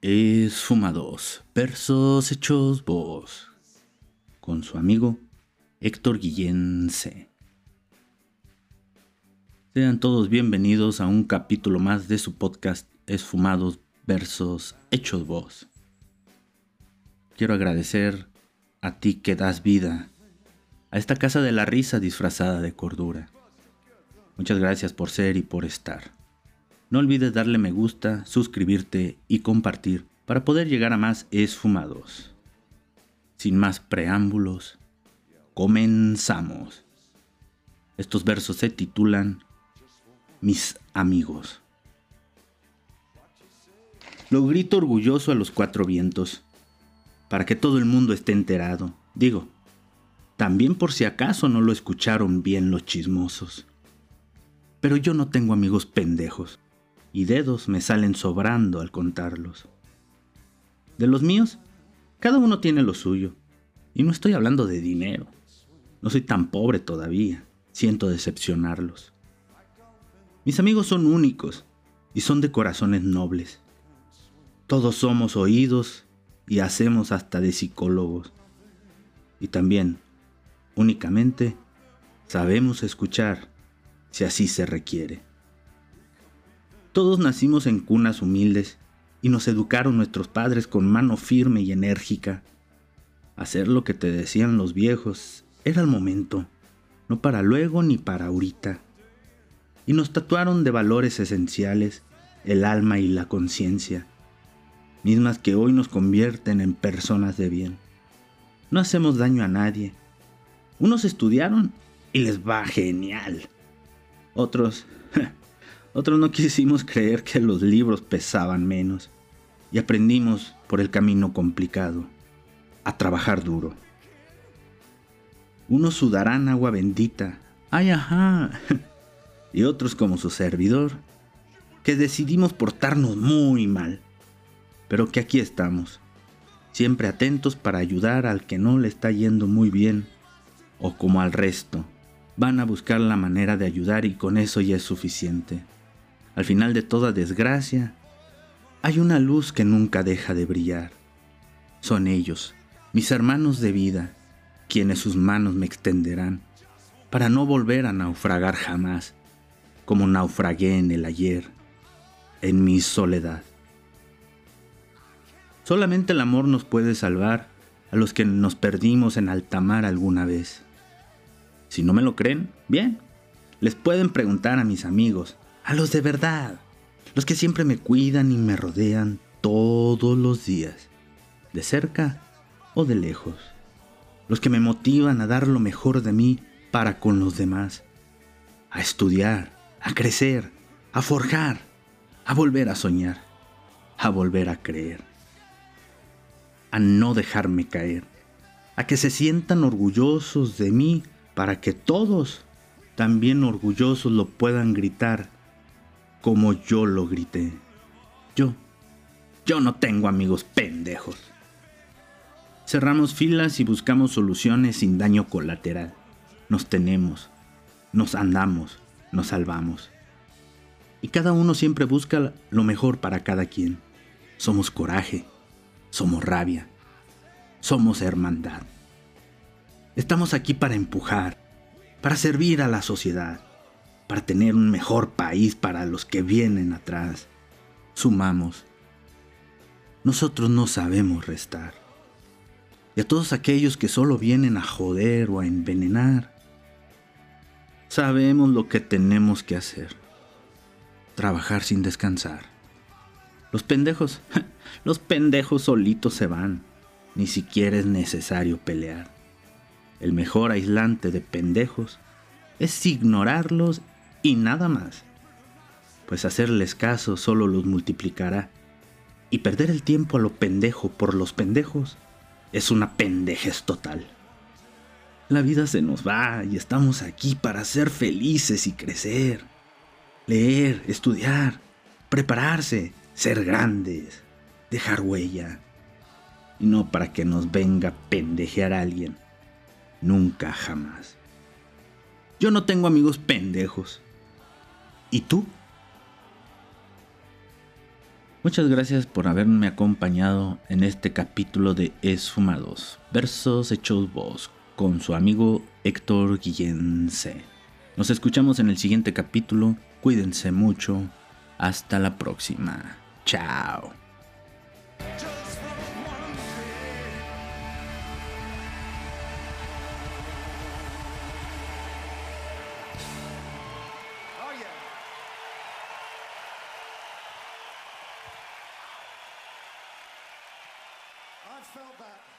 Esfumados, versos hechos voz. Con su amigo Héctor Guillén C. Sean todos bienvenidos a un capítulo más de su podcast Esfumados versos hechos voz. Quiero agradecer a ti que das vida a esta casa de la risa disfrazada de cordura. Muchas gracias por ser y por estar. No olvides darle me gusta, suscribirte y compartir para poder llegar a más esfumados. Sin más preámbulos, comenzamos. Estos versos se titulan Mis amigos. Lo grito orgulloso a los cuatro vientos, para que todo el mundo esté enterado. Digo, también por si acaso no lo escucharon bien los chismosos. Pero yo no tengo amigos pendejos, y dedos me salen sobrando al contarlos. De los míos, cada uno tiene lo suyo, y no estoy hablando de dinero. No soy tan pobre todavía, siento decepcionarlos. Mis amigos son únicos y son de corazones nobles. Todos somos oídos y hacemos hasta de psicólogos. Y también, únicamente, sabemos escuchar si así se requiere. Todos nacimos en cunas humildes y nos educaron nuestros padres con mano firme y enérgica. Hacer lo que te decían los viejos era el momento, no para luego ni para ahorita. Y nos tatuaron de valores esenciales el alma y la conciencia, mismas que hoy nos convierten en personas de bien. No hacemos daño a nadie. Unos estudiaron y les va genial. Otros, otros no quisimos creer que los libros pesaban menos y aprendimos por el camino complicado, a trabajar duro. Unos sudarán agua bendita, ay ajá, y otros como su servidor, que decidimos portarnos muy mal, pero que aquí estamos, siempre atentos para ayudar al que no le está yendo muy bien, o como al resto, van a buscar la manera de ayudar y con eso ya es suficiente. Al final de toda desgracia, hay una luz que nunca deja de brillar. Son ellos, mis hermanos de vida, quienes sus manos me extenderán, para no volver a naufragar jamás, como naufragué en el ayer, en mi soledad. Solamente el amor nos puede salvar a los que nos perdimos en alta mar alguna vez. Si no me lo creen, bien, les pueden preguntar a mis amigos, a los de verdad, los que siempre me cuidan y me rodean todos los días, de cerca o de lejos. Los que me motivan a dar lo mejor de mí para con los demás, a estudiar, a crecer, a forjar, a volver a soñar, a volver a creer, a no dejarme caer, a que se sientan orgullosos de mí para que todos también orgullosos lo puedan gritar como yo lo grité. Yo, yo no tengo amigos pendejos. Cerramos filas y buscamos soluciones sin daño colateral. Nos tenemos, nos andamos, nos salvamos. Y cada uno siempre busca lo mejor para cada quien. Somos coraje, somos rabia, somos hermandad. Estamos aquí para empujar, para servir a la sociedad, para tener un mejor país para los que vienen atrás. Sumamos. Nosotros no sabemos restar y a todos aquellos que solo vienen a joder o a envenenar. Sabemos lo que tenemos que hacer. Trabajar sin descansar. Los pendejos, los pendejos solitos se van. Ni siquiera es necesario pelear. El mejor aislante de pendejos es ignorarlos y nada más. Pues hacerles caso solo los multiplicará. Y perder el tiempo a lo pendejo por los pendejos es una pendejez total. La vida se nos va y estamos aquí para ser felices y crecer. Leer, estudiar, prepararse, ser grandes, dejar huella. Y no para que nos venga a pendejear a alguien Nunca jamás. Yo no tengo amigos pendejos. ¿Y tú? Muchas gracias por haberme acompañado en este capítulo de Esfumados, versos hechos voz, con su amigo Héctor Guillense. Nos escuchamos en el siguiente capítulo. Cuídense mucho. Hasta la próxima. Chao. I felt that.